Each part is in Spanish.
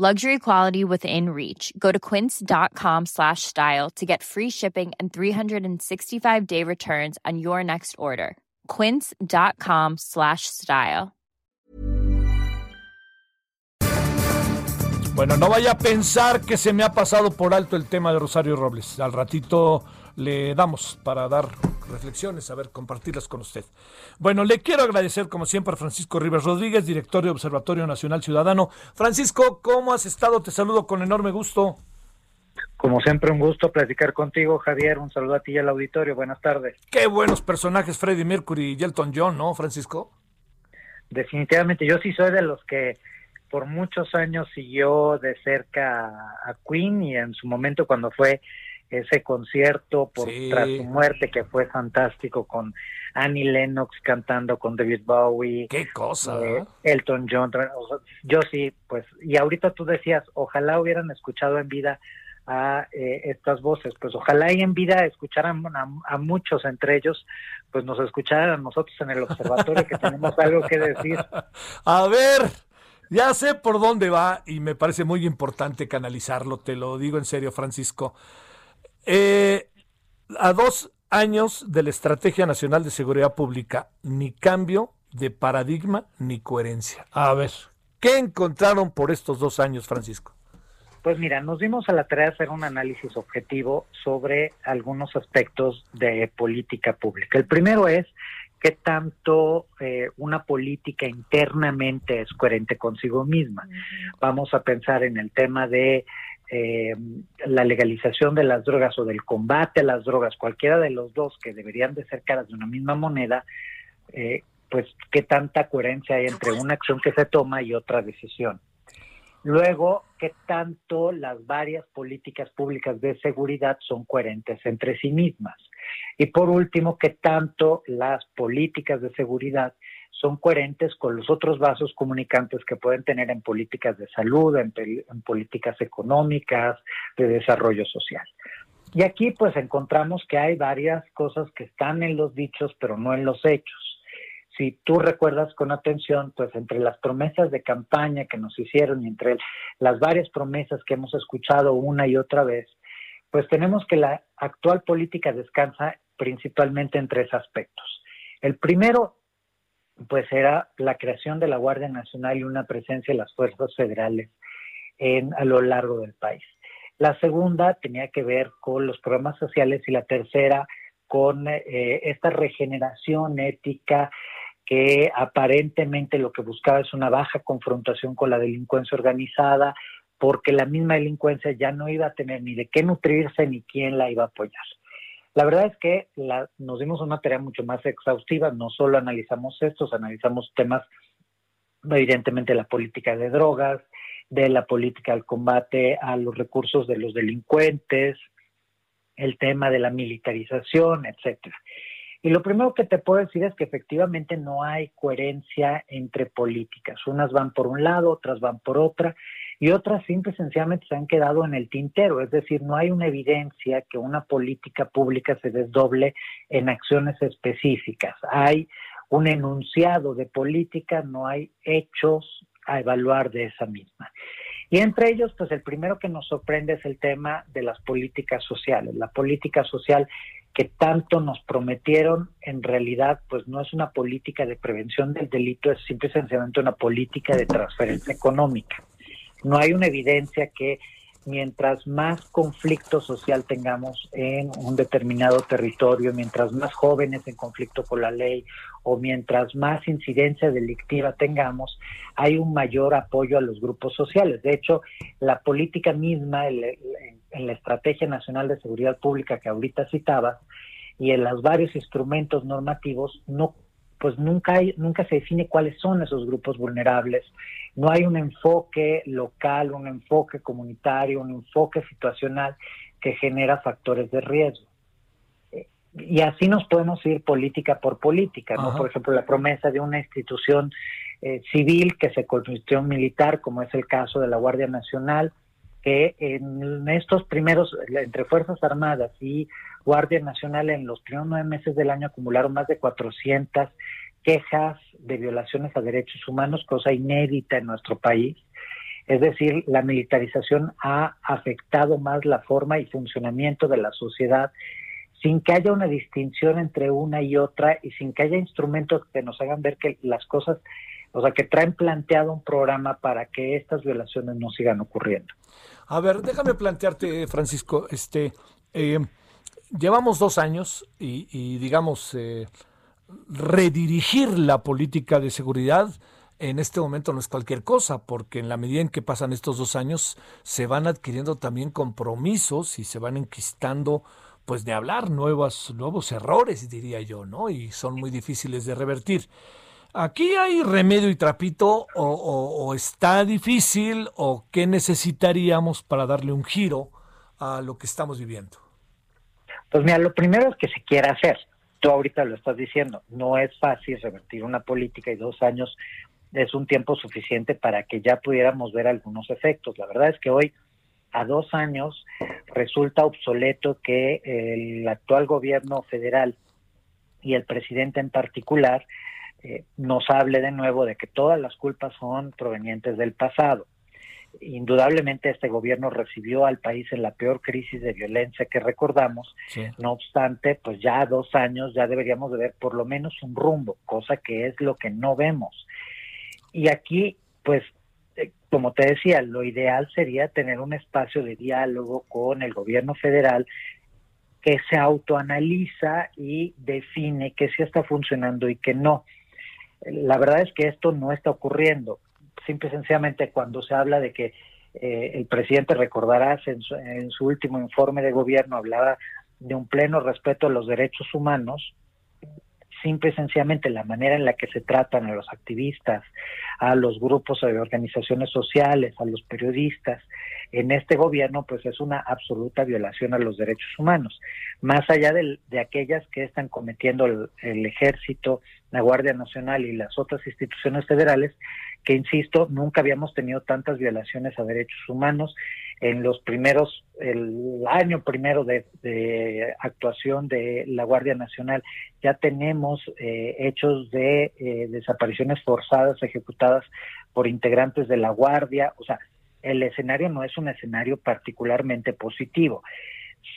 Luxury quality within reach. Go to quince.com slash style to get free shipping and 365-day returns on your next order. quince.com slash style. Bueno, no vaya a pensar que se me ha pasado por alto el tema de Rosario Robles. Al ratito le damos para dar reflexiones, a ver, compartirlas con usted. Bueno, le quiero agradecer como siempre a Francisco Rivas Rodríguez, director de Observatorio Nacional Ciudadano. Francisco, ¿cómo has estado? Te saludo con enorme gusto. Como siempre, un gusto platicar contigo, Javier. Un saludo a ti y al auditorio. Buenas tardes. Qué buenos personajes Freddie Mercury y Elton John, ¿no, Francisco? Definitivamente, yo sí soy de los que por muchos años siguió de cerca a Queen y en su momento cuando fue ese concierto por tras su muerte que fue fantástico con Annie Lennox cantando con David Bowie. Qué cosa. Eh, Elton John. yo sí, pues, y ahorita tú decías, ojalá hubieran escuchado en vida a eh, estas voces, pues ojalá y en vida escucharan a, muchos, entre ellos, pues nos escucharan a nosotros en el observatorio que tenemos algo que decir. A ver, ya sé por dónde va y me parece muy importante canalizarlo, te lo digo en serio, Francisco. Eh, a dos años de la Estrategia Nacional de Seguridad Pública, ni cambio de paradigma ni coherencia. A ver, ¿qué encontraron por estos dos años, Francisco? Pues mira, nos dimos a la tarea de hacer un análisis objetivo sobre algunos aspectos de política pública. El primero es qué tanto eh, una política internamente es coherente consigo misma. Vamos a pensar en el tema de eh, la legalización de las drogas o del combate a las drogas, cualquiera de los dos que deberían de ser caras de una misma moneda, eh, pues qué tanta coherencia hay entre una acción que se toma y otra decisión. Luego, qué tanto las varias políticas públicas de seguridad son coherentes entre sí mismas. Y por último, qué tanto las políticas de seguridad son coherentes con los otros vasos comunicantes que pueden tener en políticas de salud, en, políticas económicas, de desarrollo social. Y aquí pues encontramos que hay varias cosas que están en los dichos, pero no en los hechos. Si tú recuerdas con atención, pues entre las promesas de campaña que nos hicieron y entre las varias promesas que hemos escuchado una y otra vez, pues tenemos que la actual política descansa principalmente en tres aspectos. El primero pues era la creación de la Guardia Nacional y una presencia de las fuerzas federales en, a lo largo del país. La segunda tenía que ver con los programas sociales y la tercera con eh, esta regeneración ética que aparentemente lo que buscaba es una baja confrontación con la delincuencia organizada, porque la misma delincuencia ya no iba a tener ni de qué nutrirse ni quién la iba a apoyar. La verdad es que nos dimos una tarea mucho más exhaustiva, no solo analizamos estos, analizamos temas evidentemente de la política de drogas, de la política del combate a los recursos de los delincuentes, el tema de la militarización, etcétera. Y lo primero que te puedo decir es que efectivamente no hay coherencia entre políticas. Unas van por un lado, otras van por otra, y otras simple y sencillamente se han quedado en el tintero, es decir, no hay una evidencia que una política pública se desdoble en acciones específicas. Hay un enunciado de política, no hay hechos a evaluar de esa misma. Y entre ellos, pues el primero que nos sorprende es el tema de las políticas sociales. La política social que tanto nos prometieron, en realidad, pues no es una política de prevención del delito, es simple y sencillamente una política de transferencia económica. No hay una evidencia que mientras más conflicto social tengamos en un determinado territorio, mientras más jóvenes en conflicto con la ley o mientras más incidencia delictiva tengamos, hay un mayor apoyo a los grupos sociales. De hecho, la política misma, en la Estrategia Nacional de Seguridad Pública que ahorita citaba, y en los varios instrumentos normativos, no pues nunca hay, nunca se define cuáles son esos grupos vulnerables. No hay un enfoque local, un enfoque comunitario, un enfoque situacional que genera factores de riesgo. y así nos podemos ir política por política, ¿no? Por ejemplo, la promesa de una institución eh, civil que se convirtió en militar, como es el caso de la Guardia Nacional, que en estos primeros, entre Fuerzas Armadas y Guardia Nacional, en los primeros nueve meses del año acumularon más de 400 quejas de violaciones a derechos humanos, cosa inédita en nuestro país. Es decir, la militarización ha afectado más la forma y funcionamiento de la sociedad sin que haya una distinción entre una y otra y sin que haya instrumentos que nos hagan ver que las cosas, o sea, que traen planteado un programa para que estas violaciones no sigan ocurriendo. A ver, déjame plantearte, Francisco, este, eh, llevamos dos años y, digamos, eh, redirigir la política de seguridad en este momento no es cualquier cosa, porque en la medida en que pasan estos dos años se van adquiriendo también compromisos y se van enquistando pues de hablar nuevos, nuevos errores, diría yo, ¿no? Y son muy difíciles de revertir. ¿Aquí hay remedio y trapito o, está difícil o qué necesitaríamos para darle un giro a lo que estamos viviendo? Pues mira, lo primero es que se quiera hacer. Tú ahorita lo estás diciendo, no es fácil revertir una política y dos años es un tiempo suficiente para que ya pudiéramos ver algunos efectos. La verdad es que hoy a dos años resulta obsoleto que el actual gobierno federal y el presidente en particular eh, nos hable de nuevo de que todas las culpas son provenientes del pasado. Indudablemente este gobierno recibió al país en la peor crisis de violencia que recordamos. No obstante, pues ya a dos años ya deberíamos de ver por lo menos un rumbo, cosa que es lo que no vemos. Y aquí, pues como te decía, lo ideal sería tener un espacio de diálogo con el gobierno federal que se autoanaliza y define que sí está funcionando y que no. La verdad es que esto no está ocurriendo. Simple y sencillamente cuando se habla de que eh, el presidente, recordarás, en su, en su último informe de gobierno hablaba de un pleno respeto a los derechos humanos, simple y sencillamente la manera en la que se tratan a los activistas, a los grupos de organizaciones sociales, a los periodistas en este gobierno, pues es una absoluta violación a los derechos humanos, más allá de, aquellas que están cometiendo el ejército, la Guardia Nacional y las otras instituciones federales, que insisto, nunca habíamos tenido tantas violaciones a derechos humanos en los primeros, el año primero de, actuación de la Guardia Nacional, ya tenemos eh, hechos de eh, desapariciones forzadas ejecutadas por integrantes de la Guardia, o sea, el escenario no es un escenario particularmente positivo.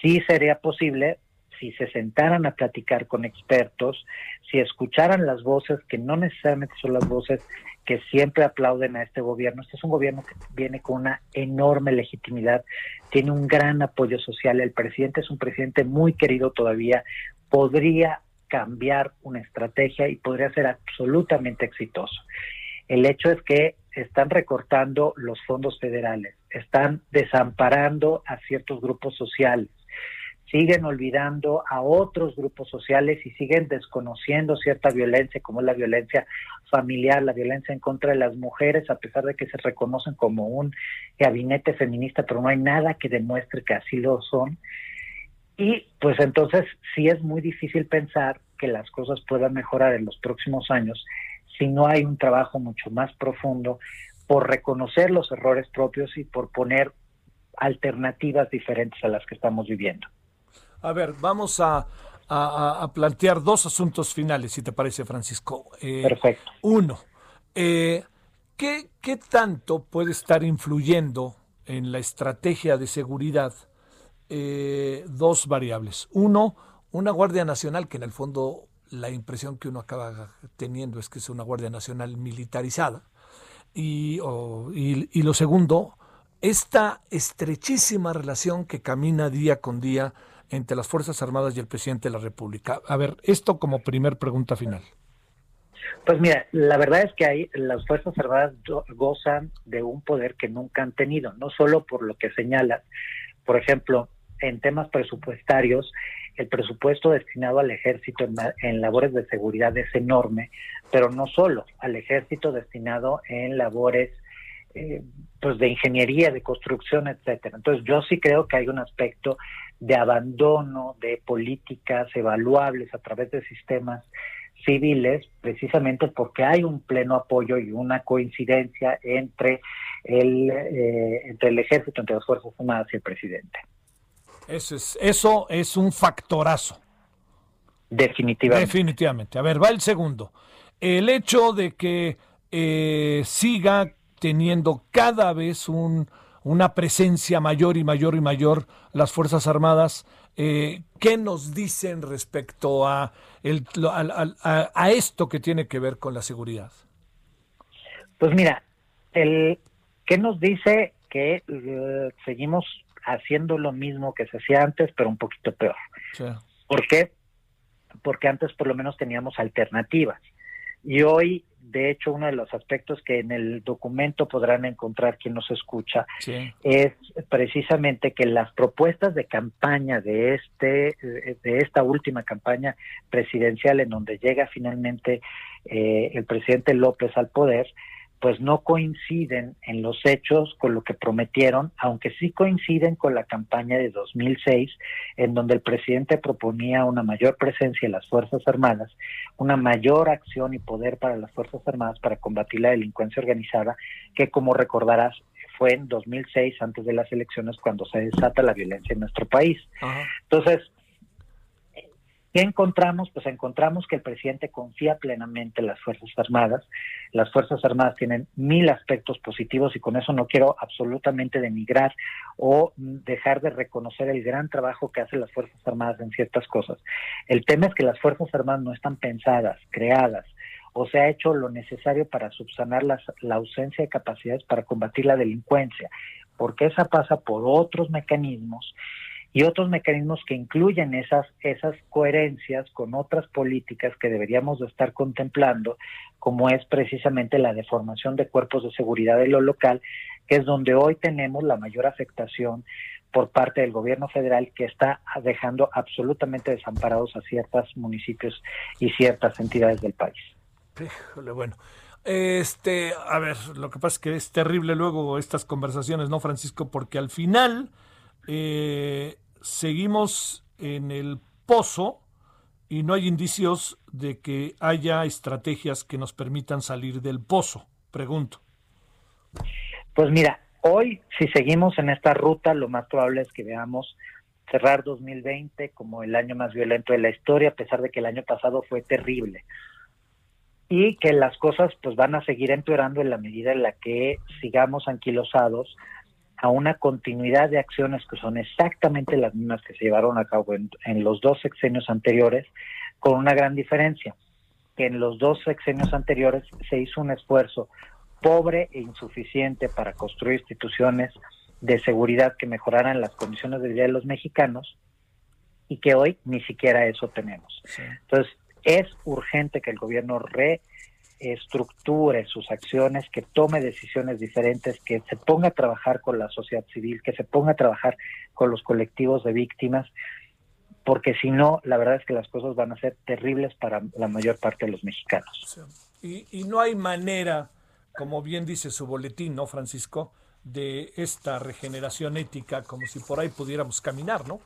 Sí sería posible si se sentaran a platicar con expertos, si escucharan las voces, que no necesariamente son las voces que siempre aplauden a este gobierno. Este es un gobierno que viene con una enorme legitimidad, tiene un gran apoyo social. El presidente es un presidente muy querido todavía. Podría cambiar una estrategia y podría ser absolutamente exitoso. El hecho es que están recortando los fondos federales, están desamparando a ciertos grupos sociales, siguen olvidando a otros grupos sociales y siguen desconociendo cierta violencia, como es la violencia familiar, la violencia en contra de las mujeres, a pesar de que se reconocen como un gabinete feminista, pero no hay nada que demuestre que así lo son. Y pues entonces sí es muy difícil pensar que las cosas puedan mejorar en los próximos años si no hay un trabajo mucho más profundo por reconocer los errores propios y por poner alternativas diferentes a las que estamos viviendo. A ver, vamos a, plantear dos asuntos finales, si te parece, Francisco. Eh, Perfecto. Uno, eh, ¿qué, tanto puede estar influyendo en la estrategia de seguridad eh, dos variables? Uno, una Guardia Nacional que en el fondo la impresión que uno acaba teniendo es que es una Guardia Nacional militarizada. Y, y, lo segundo, esta estrechísima relación que camina día con día entre las Fuerzas Armadas y el presidente de la República. A ver, esto como primer pregunta final. Pues mira, la verdad es que las Fuerzas Armadas gozan de un poder que nunca han tenido, no solo por lo que señalas. Por ejemplo, en temas presupuestarios, el presupuesto destinado al ejército en, labores de seguridad es enorme, pero no solo, al ejército destinado en labores eh, pues de ingeniería, de construcción, etcétera. Entonces yo sí creo que hay un aspecto de abandono de políticas evaluables a través de sistemas civiles, precisamente porque hay un pleno apoyo y una coincidencia entre el, eh, entre el ejército, entre las Fuerzas Armadas y el presidente. Eso es, eso es un factorazo. Definitivamente. Definitivamente. A ver, va el segundo. El hecho de que eh, siga teniendo cada vez un, una presencia mayor y mayor y mayor las Fuerzas Armadas. Eh, ¿Qué nos dicen respecto a, el, a, esto que tiene que ver con la seguridad? Pues mira, el, ¿qué nos dice que eh, seguimos haciendo lo mismo que se hacía antes, pero un poquito peor? ¿Por qué? Porque antes por lo menos teníamos alternativas. Y hoy, de hecho, uno de los aspectos que en el documento podrán encontrar quien nos escucha es precisamente que las propuestas de campaña de este de esta última campaña presidencial en donde llega finalmente eh, el presidente López al poder pues no coinciden en los hechos con lo que prometieron, aunque sí coinciden con la campaña de 2006, en donde el presidente proponía una mayor presencia de las Fuerzas Armadas, una mayor acción y poder para las Fuerzas Armadas para combatir la delincuencia organizada, que como recordarás fue en 2006, antes de las elecciones, cuando se desata la violencia en nuestro país. Entonces, ¿Qué encontramos? Pues encontramos que el presidente confía plenamente en las Fuerzas Armadas. Las Fuerzas Armadas tienen mil aspectos positivos y con eso no quiero absolutamente denigrar o dejar de reconocer el gran trabajo que hacen las Fuerzas Armadas en ciertas cosas. El tema es que las Fuerzas Armadas no están pensadas, creadas o se ha hecho lo necesario para subsanar la ausencia de capacidades para combatir la delincuencia, porque esa pasa por otros mecanismos y otros mecanismos que incluyen esas, esas coherencias con otras políticas que deberíamos de estar contemplando, como es precisamente la deformación de cuerpos de seguridad de lo local, que es donde hoy tenemos la mayor afectación por parte del gobierno federal que está dejando absolutamente desamparados a ciertos municipios y ciertas entidades del país. Híjole, bueno. Este, a ver, lo que pasa es que es terrible luego estas conversaciones, ¿no, Francisco? Porque al final eh, seguimos en el pozo y no hay indicios de que haya estrategias que nos permitan salir del pozo, pregunto. Pues mira, hoy si seguimos en esta ruta, lo más probable es que veamos cerrar 2020 como el año más violento de la historia, a pesar de que el año pasado fue terrible. Y que las cosas pues van a seguir empeorando en la medida en la que sigamos anquilosados a una continuidad de acciones que son exactamente las mismas que se llevaron a cabo en, los dos sexenios anteriores, con una gran diferencia, que en los dos sexenios anteriores se hizo un esfuerzo pobre e insuficiente para construir instituciones de seguridad que mejoraran las condiciones de vida de los mexicanos y que hoy ni siquiera eso tenemos. Entonces, es urgente que el gobierno re estructure sus acciones, que tome decisiones diferentes, que se ponga a trabajar con la sociedad civil, que se ponga a trabajar con los colectivos de víctimas, porque si no, la verdad es que las cosas van a ser terribles para la mayor parte de los mexicanos. Y, y no hay manera, como bien dice su boletín, ¿no, Francisco? de esta regeneración ética como si por ahí pudiéramos caminar, ¿no?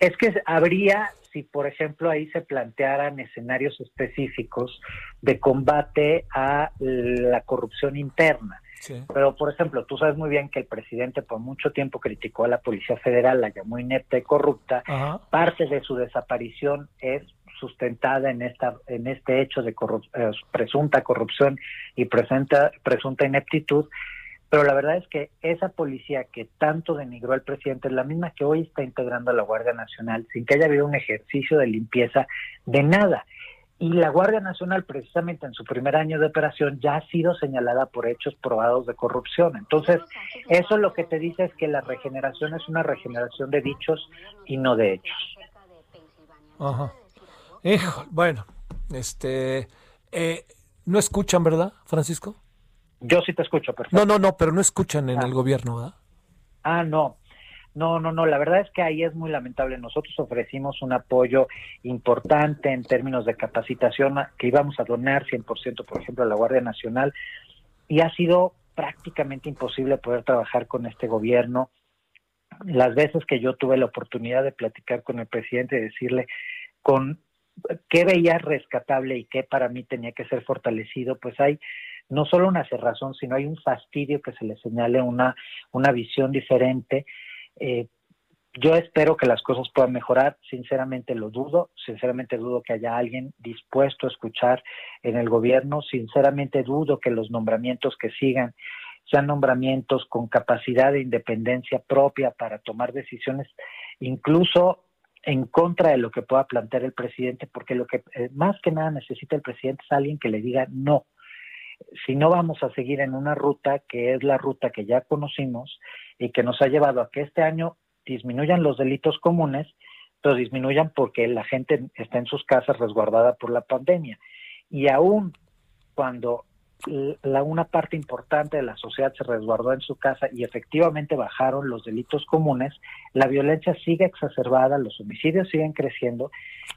Es que habría, si por ejemplo ahí se plantearan escenarios específicos de combate a la corrupción interna. Pero, por ejemplo, tú sabes muy bien que el presidente por mucho tiempo criticó a la Policía Federal, la llamó inepta y corrupta. Parte de su desaparición es sustentada en esta en este hecho de eh, presunta corrupción y presenta, presunta ineptitud pero la verdad es que esa policía que tanto denigró al presidente es la misma que hoy está integrando a la Guardia Nacional sin que haya habido un ejercicio de limpieza de nada. Y la Guardia Nacional, precisamente en su primer año de operación, ya ha sido señalada por hechos probados de corrupción. Entonces, eso lo que te dice es que la regeneración es una regeneración de dichos y no de hechos. Ajá. Hijo, bueno, este, eh, no escuchan, ¿verdad, Francisco? Yo sí te escucho, perfecto. No, no, no, pero no escuchan en ah. el gobierno, ¿verdad? Ah, no. No, no, no, la verdad es que ahí es muy lamentable. Nosotros ofrecimos un apoyo importante en términos de capacitación que íbamos a donar 100%, por ejemplo, a la Guardia Nacional y ha sido prácticamente imposible poder trabajar con este gobierno. Las veces que yo tuve la oportunidad de platicar con el presidente y decirle con qué veía rescatable y qué para mí tenía que ser fortalecido, pues hay no solo una cerrazón, sino hay un fastidio que se le señale una, una visión diferente. Eh, yo espero que las cosas puedan mejorar, sinceramente lo dudo, sinceramente dudo que haya alguien dispuesto a escuchar en el gobierno, sinceramente dudo que los nombramientos que sigan sean nombramientos con capacidad de independencia propia para tomar decisiones, incluso en contra de lo que pueda plantear el presidente, porque lo que eh, más que nada necesita el presidente es alguien que le diga no. Si no vamos a seguir en una ruta que es la ruta que ya conocimos y que nos ha llevado a que este año disminuyan los delitos comunes, pero disminuyan porque la gente está en sus casas resguardada por la pandemia. Y aún cuando la, una parte importante de la sociedad se resguardó en su casa y efectivamente bajaron los delitos comunes, la violencia sigue exacerbada, los homicidios siguen creciendo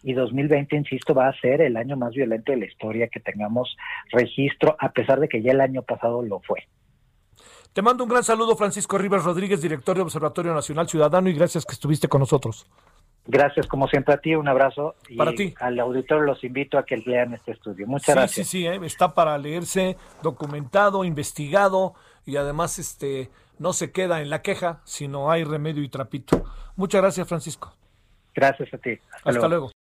y 2020, insisto, va a ser el año más violento de la historia que tengamos registro, a pesar de que ya el año pasado lo fue. Te mando un gran saludo, Francisco Rivas Rodríguez, director de Observatorio Nacional Ciudadano, y gracias que estuviste con nosotros. Gracias, como siempre, a ti. Un abrazo. Y para ti. Al auditorio los invito a que lean este estudio. Muchas gracias. Sí, sí, sí. está para leerse documentado, investigado y además este no se queda en la queja, sino hay remedio y trapito. Muchas gracias, Francisco. Gracias a ti. Hasta, luego.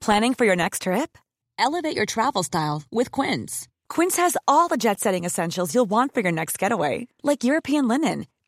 Planning for your next trip? Elevate your travel style with Quince. Quince has all the jet setting essentials you'll want for your next getaway, like European linen,